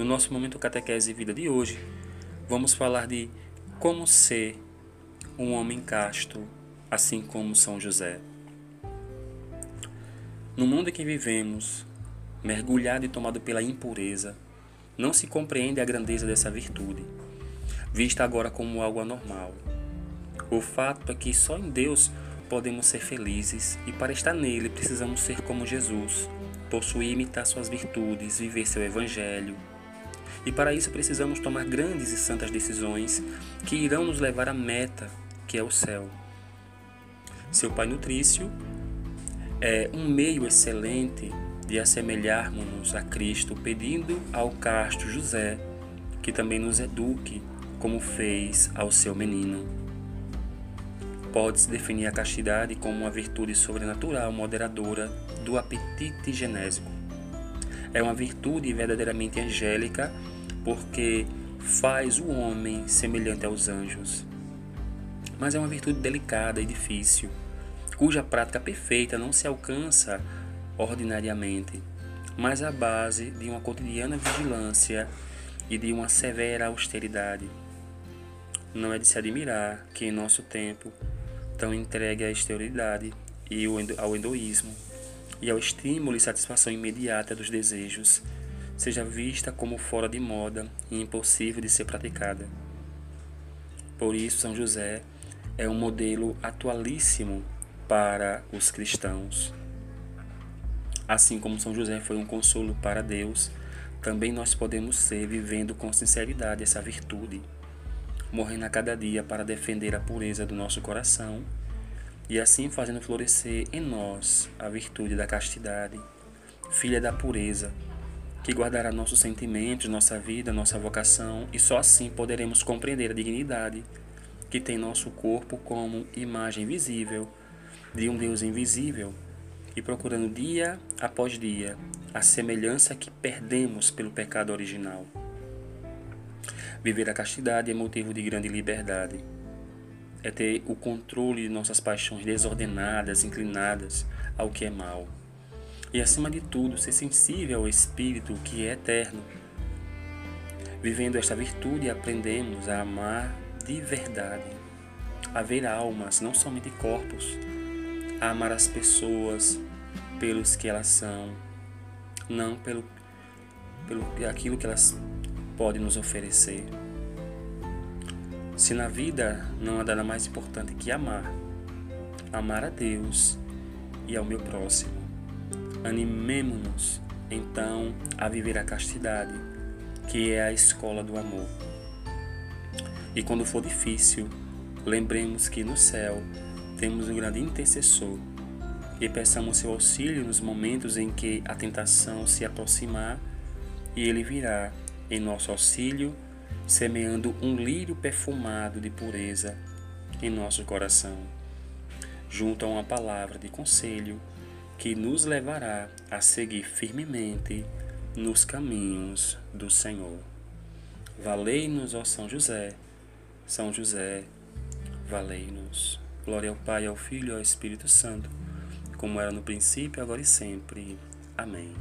No nosso momento catequese e vida de hoje, vamos falar de como ser um homem casto, assim como São José. No mundo em que vivemos, mergulhado e tomado pela impureza, não se compreende a grandeza dessa virtude, vista agora como algo anormal. O fato é que só em Deus podemos ser felizes e para estar nele precisamos ser como Jesus, possuir e imitar suas virtudes, viver seu evangelho. E para isso precisamos tomar grandes e santas decisões que irão nos levar à meta, que é o céu. Seu Pai Nutrício é um meio excelente de assemelharmos-nos a Cristo, pedindo ao casto José que também nos eduque, como fez ao seu menino. Pode-se definir a castidade como uma virtude sobrenatural moderadora do apetite genésico. É uma virtude verdadeiramente angélica porque faz o homem semelhante aos anjos. Mas é uma virtude delicada e difícil, cuja prática perfeita não se alcança ordinariamente, mas à base de uma cotidiana vigilância e de uma severa austeridade. Não é de se admirar que em nosso tempo, tão entregue à exterioridade e ao endoísmo, e ao estímulo e satisfação imediata dos desejos, seja vista como fora de moda e impossível de ser praticada. Por isso, São José é um modelo atualíssimo para os cristãos. Assim como São José foi um consolo para Deus, também nós podemos ser vivendo com sinceridade essa virtude, morrendo a cada dia para defender a pureza do nosso coração e assim fazendo florescer em nós a virtude da castidade, filha da pureza, que guardará nossos sentimentos, nossa vida, nossa vocação, e só assim poderemos compreender a dignidade que tem nosso corpo como imagem visível de um Deus invisível e procurando dia após dia a semelhança que perdemos pelo pecado original. Viver a castidade é motivo de grande liberdade. É ter o controle de nossas paixões desordenadas, inclinadas ao que é mal. E acima de tudo, ser sensível ao Espírito que é eterno. Vivendo esta virtude, aprendemos a amar de verdade, a ver almas, não somente corpos, a amar as pessoas pelos que elas são, não pelo, pelo aquilo que elas podem nos oferecer. Se na vida não há nada mais importante que amar, amar a Deus e ao meu próximo, animemo-nos então a viver a castidade, que é a escola do amor. E quando for difícil, lembremos que no céu temos um grande intercessor e peçamos seu auxílio nos momentos em que a tentação se aproximar e ele virá em nosso auxílio, semeando um lírio perfumado de pureza em nosso coração, junto a uma palavra de conselho que nos levará a seguir firmemente nos caminhos do Senhor. Valei-nos, ó São José, São José, valei-nos. Glória ao Pai, ao Filho e ao Espírito Santo, como era no princípio, agora e sempre. Amém.